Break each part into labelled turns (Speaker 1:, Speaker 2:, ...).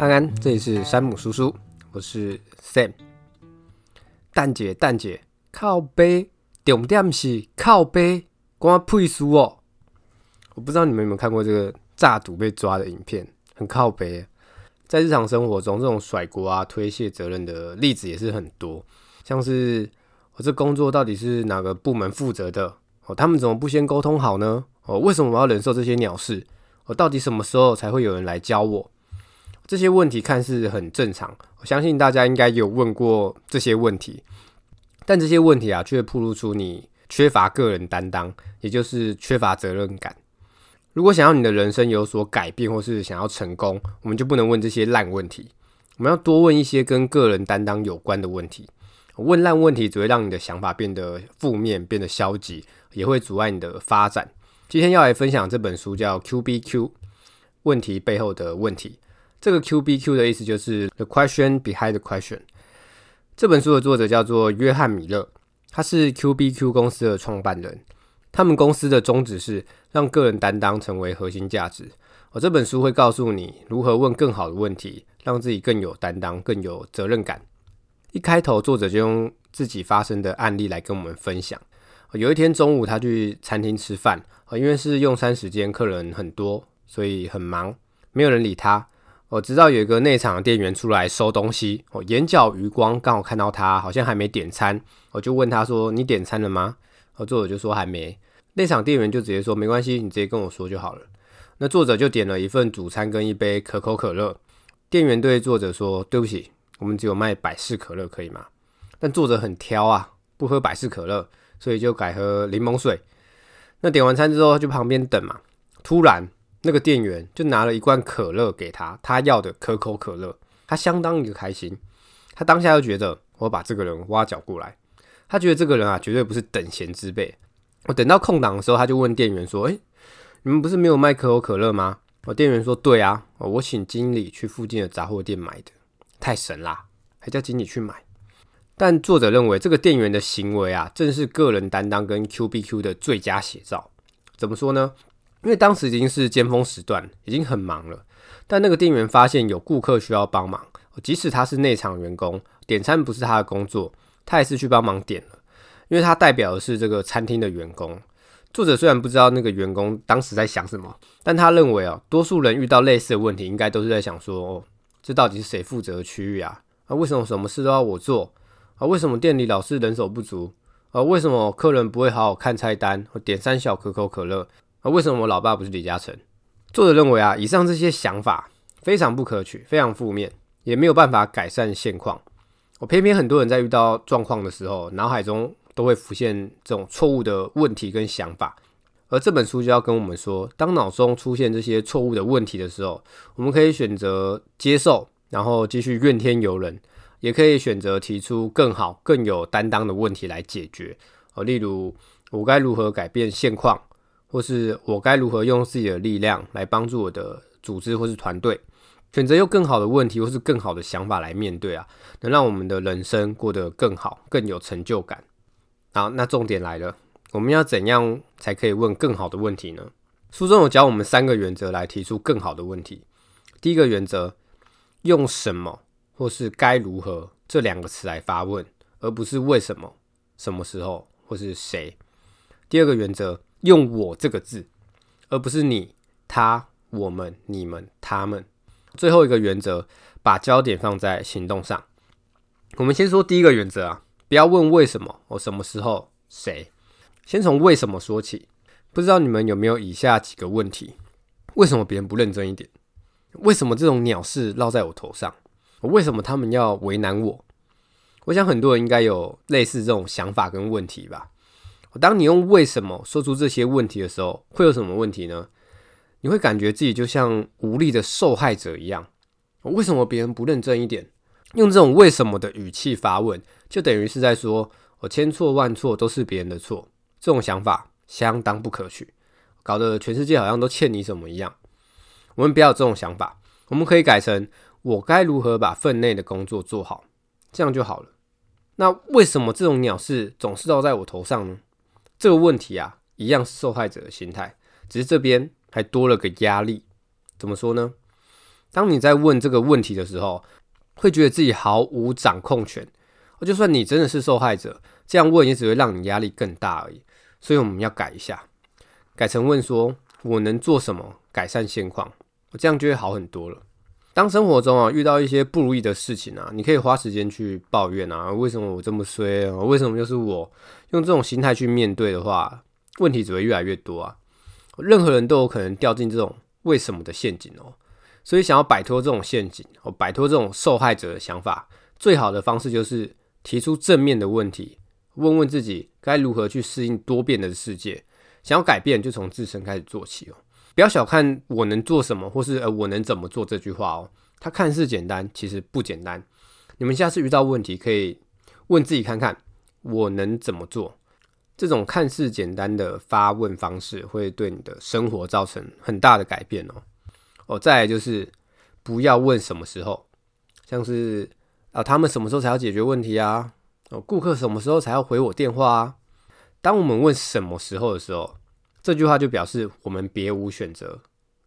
Speaker 1: 安安，这里是山姆叔叔，我是 Sam。蛋姐，蛋姐，靠背，重点是靠背，关屁事哦。我不知道你们有没有看过这个炸赌被抓的影片，很靠背。在日常生活中，这种甩锅啊、推卸责任的例子也是很多，像是我这工作到底是哪个部门负责的？哦，他们怎么不先沟通好呢？哦，为什么我要忍受这些鸟事？我到底什么时候才会有人来教我？这些问题看似很正常，我相信大家应该有问过这些问题，但这些问题啊，却暴露出你缺乏个人担当，也就是缺乏责任感。如果想要你的人生有所改变，或是想要成功，我们就不能问这些烂问题，我们要多问一些跟个人担当有关的问题。问烂问题只会让你的想法变得负面，变得消极，也会阻碍你的发展。今天要来分享这本书，叫《QBQ》，问题背后的问题。这个 QBQ 的意思就是 The Question Behind the Question。这本书的作者叫做约翰米勒，他是 QBQ 公司的创办人。他们公司的宗旨是让个人担当成为核心价值。我这本书会告诉你如何问更好的问题，让自己更有担当、更有责任感。一开头，作者就用自己发生的案例来跟我们分享。有一天中午，他去餐厅吃饭，因为是用餐时间，客人很多，所以很忙，没有人理他。我知道有一个内场的店员出来收东西，我眼角余光刚好看到他，好像还没点餐，我就问他说：“你点餐了吗？”我作者就说还没。内场店员就直接说：“没关系，你直接跟我说就好了。”那作者就点了一份主餐跟一杯可口可乐。店员对作者说：“对不起，我们只有卖百事可乐，可以吗？”但作者很挑啊，不喝百事可乐，所以就改喝柠檬水。那点完餐之后就旁边等嘛，突然。那个店员就拿了一罐可乐给他，他要的可口可乐，他相当一个开心。他当下就觉得，我把这个人挖角过来。他觉得这个人啊，绝对不是等闲之辈。我等到空档的时候，他就问店员说：“哎，你们不是没有卖可口可乐吗？”我店员说：“对啊，我请经理去附近的杂货店买的。”太神啦，还叫经理去买。但作者认为，这个店员的行为啊，正是个人担当跟 QBQ 的最佳写照。怎么说呢？因为当时已经是尖峰时段，已经很忙了。但那个店员发现有顾客需要帮忙，即使他是内场员工，点餐不是他的工作，他也是去帮忙点了。因为他代表的是这个餐厅的员工。作者虽然不知道那个员工当时在想什么，但他认为啊，多数人遇到类似的问题，应该都是在想说：哦，这到底是谁负责的区域啊？啊，为什么什么事都要我做？啊，为什么店里老是人手不足？啊，为什么客人不会好好看菜单，点三小可口可乐？啊，为什么我老爸不是李嘉诚？作者认为啊，以上这些想法非常不可取，非常负面，也没有办法改善现况。我偏偏很多人在遇到状况的时候，脑海中都会浮现这种错误的问题跟想法。而这本书就要跟我们说，当脑中出现这些错误的问题的时候，我们可以选择接受，然后继续怨天尤人，也可以选择提出更好、更有担当的问题来解决。呃，例如我该如何改变现况？或是我该如何用自己的力量来帮助我的组织或是团队，选择用更好的问题或是更好的想法来面对啊，能让我们的人生过得更好，更有成就感。好，那重点来了，我们要怎样才可以问更好的问题呢？书中有教我们三个原则来提出更好的问题。第一个原则，用什么或是该如何这两个词来发问，而不是为什么、什么时候或是谁。第二个原则。用“我”这个字，而不是你、他、我们、你们、他们。最后一个原则，把焦点放在行动上。我们先说第一个原则啊，不要问为什么、我什么时候、谁。先从为什么说起。不知道你们有没有以下几个问题：为什么别人不认真一点？为什么这种鸟事落在我头上？为什么他们要为难我？我想很多人应该有类似这种想法跟问题吧。当你用“为什么”说出这些问题的时候，会有什么问题呢？你会感觉自己就像无力的受害者一样。为什么别人不认真一点？用这种“为什么”的语气发问，就等于是在说我千错万错都是别人的错。这种想法相当不可取，搞得全世界好像都欠你什么一样。我们不要这种想法，我们可以改成我该如何把分内的工作做好，这样就好了。那为什么这种鸟事总是落在我头上呢？这个问题啊，一样是受害者的心态，只是这边还多了个压力。怎么说呢？当你在问这个问题的时候，会觉得自己毫无掌控权。就算你真的是受害者，这样问也只会让你压力更大而已。所以我们要改一下，改成问说：“我能做什么改善现况？”我这样就会好很多了。当生活中啊遇到一些不如意的事情啊，你可以花时间去抱怨啊，为什么我这么衰啊？为什么就是我？用这种心态去面对的话，问题只会越来越多啊。任何人都有可能掉进这种为什么的陷阱哦。所以想要摆脱这种陷阱，哦，摆脱这种受害者的想法，最好的方式就是提出正面的问题，问问自己该如何去适应多变的世界。想要改变，就从自身开始做起哦。不要小看我能做什么，或是呃我能怎么做这句话哦。它看似简单，其实不简单。你们下次遇到问题，可以问自己看看，我能怎么做？这种看似简单的发问方式，会对你的生活造成很大的改变哦。哦，再来就是不要问什么时候，像是啊，他们什么时候才要解决问题啊？哦，顾客什么时候才要回我电话啊？当我们问什么时候的时候，这句话就表示我们别无选择，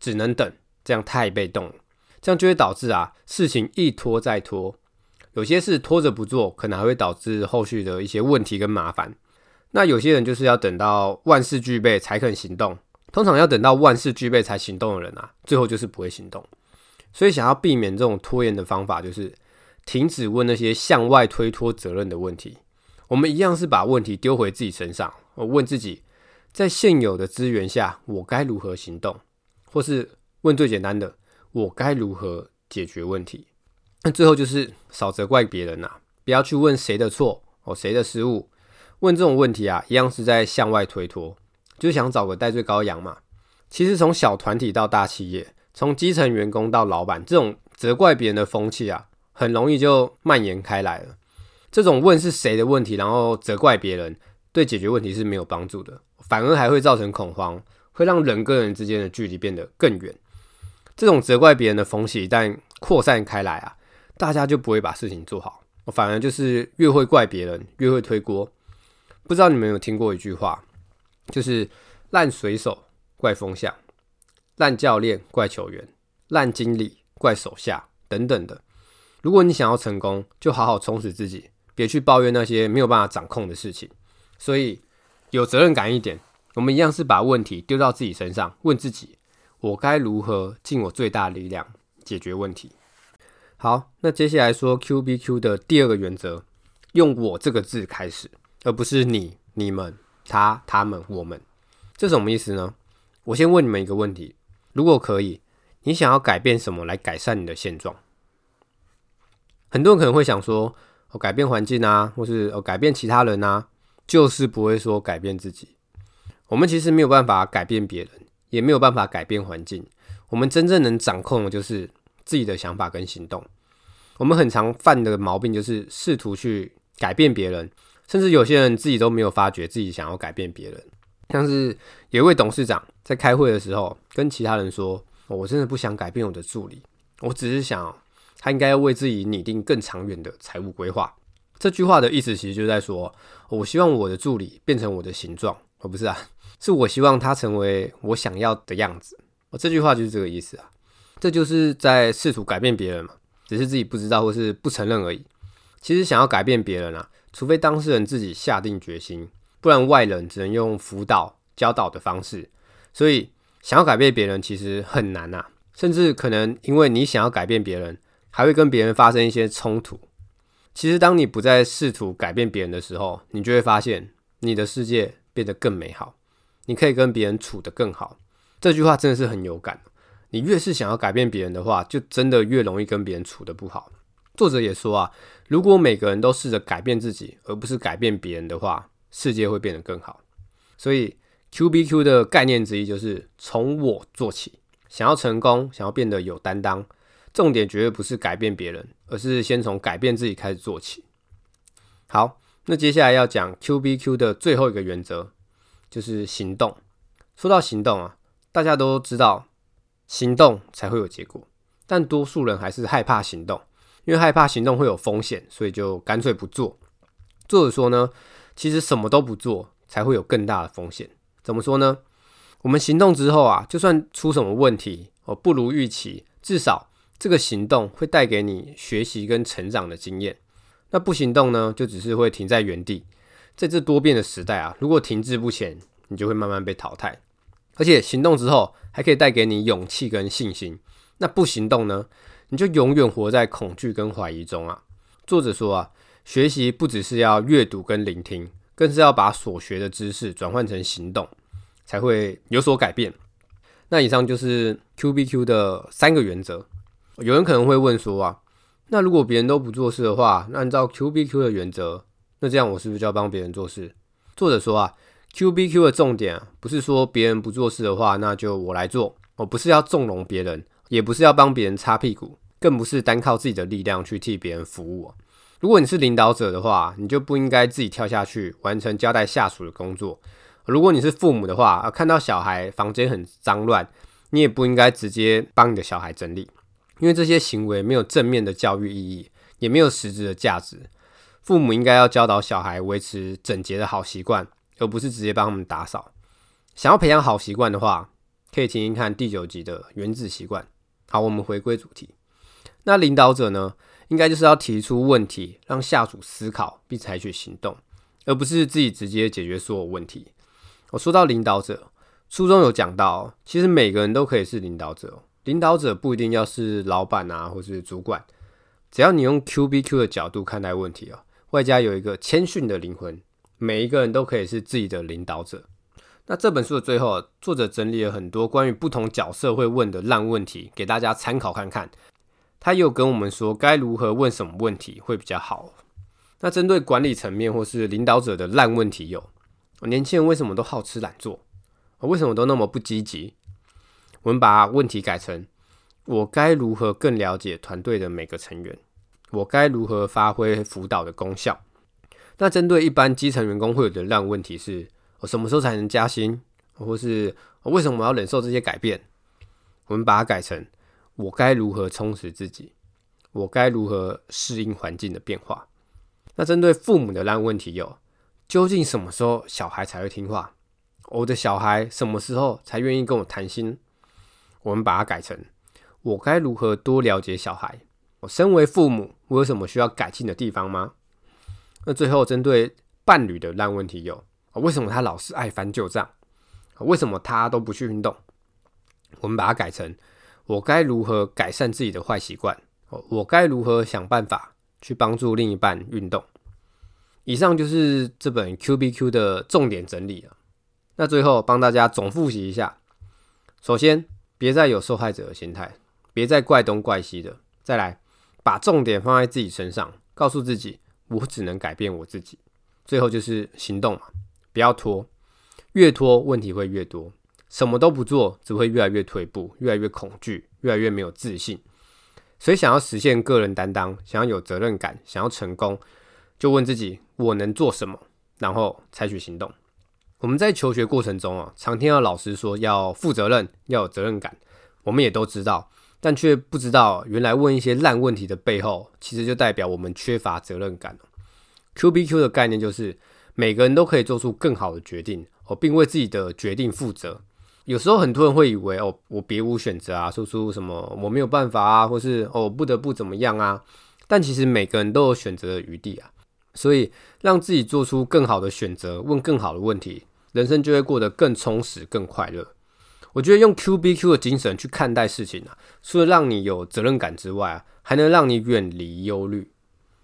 Speaker 1: 只能等，这样太被动了，这样就会导致啊，事情一拖再拖，有些事拖着不做，可能还会导致后续的一些问题跟麻烦。那有些人就是要等到万事俱备才肯行动。通常要等到万事俱备才行动的人啊，最后就是不会行动。所以想要避免这种拖延的方法，就是停止问那些向外推脱责任的问题。我们一样是把问题丢回自己身上，问自己，在现有的资源下，我该如何行动？或是问最简单的，我该如何解决问题？那最后就是少责怪别人啊，不要去问谁的错哦，谁的失误。问这种问题啊，一样是在向外推脱。就想找个代罪羔羊嘛。其实从小团体到大企业，从基层员工到老板，这种责怪别人的风气啊，很容易就蔓延开来了。这种问是谁的问题，然后责怪别人，对解决问题是没有帮助的，反而还会造成恐慌，会让人跟人之间的距离变得更远。这种责怪别人的风气一旦扩散开来啊，大家就不会把事情做好，反而就是越会怪别人，越会推锅。不知道你们有听过一句话？就是烂水手怪风向，烂教练怪球员，烂经理怪手下等等的。如果你想要成功，就好好充实自己，别去抱怨那些没有办法掌控的事情。所以有责任感一点，我们一样是把问题丢到自己身上，问自己：我该如何尽我最大力量解决问题？好，那接下来说 Q B Q 的第二个原则，用我这个字开始，而不是你、你们。他、他们、我们，这什么意思呢？我先问你们一个问题：如果可以，你想要改变什么来改善你的现状？很多人可能会想说：“哦，改变环境啊，或是哦，改变其他人啊，就是不会说改变自己。”我们其实没有办法改变别人，也没有办法改变环境。我们真正能掌控的就是自己的想法跟行动。我们很常犯的毛病就是试图去改变别人。甚至有些人自己都没有发觉自己想要改变别人，像是有一位董事长在开会的时候跟其他人说：“我真的不想改变我的助理，我只是想他应该要为自己拟定更长远的财务规划。”这句话的意思其实就在说：“我希望我的助理变成我的形状，而不是啊，是我希望他成为我想要的样子。”这句话就是这个意思啊，这就是在试图改变别人嘛，只是自己不知道或是不承认而已。其实想要改变别人啊。除非当事人自己下定决心，不然外人只能用辅导、教导的方式。所以，想要改变别人其实很难啊，甚至可能因为你想要改变别人，还会跟别人发生一些冲突。其实，当你不再试图改变别人的时候，你就会发现你的世界变得更美好，你可以跟别人处得更好。这句话真的是很有感。你越是想要改变别人的话，就真的越容易跟别人处得不好。作者也说啊，如果每个人都试着改变自己，而不是改变别人的话，世界会变得更好。所以 Q B Q 的概念之一就是从我做起。想要成功，想要变得有担当，重点绝对不是改变别人，而是先从改变自己开始做起。好，那接下来要讲 Q B Q 的最后一个原则，就是行动。说到行动啊，大家都知道，行动才会有结果，但多数人还是害怕行动。因为害怕行动会有风险，所以就干脆不做。作者说呢，其实什么都不做才会有更大的风险。怎么说呢？我们行动之后啊，就算出什么问题哦，不如预期，至少这个行动会带给你学习跟成长的经验。那不行动呢，就只是会停在原地。在这多变的时代啊，如果停滞不前，你就会慢慢被淘汰。而且行动之后，还可以带给你勇气跟信心。那不行动呢，你就永远活在恐惧跟怀疑中啊。作者说啊，学习不只是要阅读跟聆听，更是要把所学的知识转换成行动，才会有所改变。那以上就是 Q B Q 的三个原则。有人可能会问说啊，那如果别人都不做事的话，那按照 Q B Q 的原则，那这样我是不是就要帮别人做事？作者说啊，Q B Q 的重点啊，不是说别人不做事的话，那就我来做。我不是要纵容别人，也不是要帮别人擦屁股，更不是单靠自己的力量去替别人服务。如果你是领导者的话，你就不应该自己跳下去完成交代下属的工作。如果你是父母的话，看到小孩房间很脏乱，你也不应该直接帮你的小孩整理。因为这些行为没有正面的教育意义，也没有实质的价值。父母应该要教导小孩维持整洁的好习惯，而不是直接帮他们打扫。想要培养好习惯的话，可以听听看第九集的原子习惯。好，我们回归主题。那领导者呢，应该就是要提出问题，让下属思考并采取行动，而不是自己直接解决所有问题。我说到领导者，书中有讲到，其实每个人都可以是领导者。领导者不一定要是老板啊，或是主管，只要你用 QBQ 的角度看待问题啊，外加有一个谦逊的灵魂，每一个人都可以是自己的领导者。那这本书的最后，作者整理了很多关于不同角色会问的烂问题，给大家参考看看。他又跟我们说该如何问什么问题会比较好。那针对管理层面或是领导者的烂问题有：年轻人为什么都好吃懒做？为什么都那么不积极？我们把问题改成：我该如何更了解团队的每个成员？我该如何发挥辅导的功效？那针对一般基层员工会有的烂问题是：我什么时候才能加薪？或是我为什么要忍受这些改变？我们把它改成：我该如何充实自己？我该如何适应环境的变化？那针对父母的烂问题有：究竟什么时候小孩才会听话？我的小孩什么时候才愿意跟我谈心？我们把它改成：我该如何多了解小孩？我身为父母，我有什么需要改进的地方吗？那最后针对伴侣的烂问题有：为什么他老是爱翻旧账？为什么他都不去运动？我们把它改成：我该如何改善自己的坏习惯？我该如何想办法去帮助另一半运动？以上就是这本 QBQ 的重点整理了。那最后帮大家总复习一下：首先。别再有受害者的心态，别再怪东怪西的。再来，把重点放在自己身上，告诉自己，我只能改变我自己。最后就是行动嘛，不要拖，越拖问题会越多。什么都不做，只会越来越退步，越来越恐惧，越来越没有自信。所以，想要实现个人担当，想要有责任感，想要成功，就问自己，我能做什么，然后采取行动。我们在求学过程中啊，常听到老师说要负责任，要有责任感。我们也都知道，但却不知道原来问一些烂问题的背后，其实就代表我们缺乏责任感。QBQ 的概念就是每个人都可以做出更好的决定哦，并为自己的决定负责。有时候很多人会以为哦，我别无选择啊，说出什么我没有办法啊，或是哦不得不怎么样啊。但其实每个人都有选择的余地啊。所以，让自己做出更好的选择，问更好的问题，人生就会过得更充实、更快乐。我觉得用 QBQ 的精神去看待事情啊，除了让你有责任感之外啊，还能让你远离忧虑。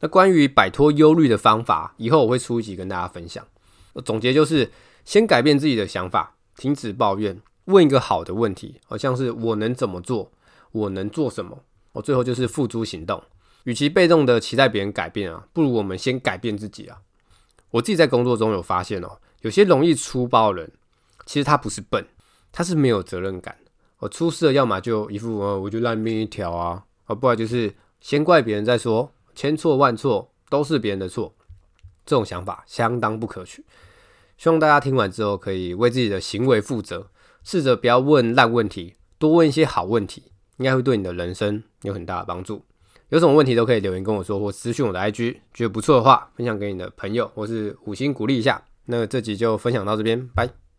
Speaker 1: 那关于摆脱忧虑的方法，以后我会出一集跟大家分享。总结就是，先改变自己的想法，停止抱怨，问一个好的问题，好像是我能怎么做，我能做什么？我最后就是付诸行动。与其被动的期待别人改变啊，不如我们先改变自己啊。我自己在工作中有发现哦，有些容易粗暴的人，其实他不是笨，他是没有责任感。我出事了，要么就一副呃，我就烂命一条啊，啊，不然就是先怪别人再说，千错万错都是别人的错。这种想法相当不可取。希望大家听完之后可以为自己的行为负责，试着不要问烂问题，多问一些好问题，应该会对你的人生有很大的帮助。有什么问题都可以留言跟我说，或私讯我的 IG，觉得不错的话，分享给你的朋友，或是五星鼓励一下。那这集就分享到这边，拜。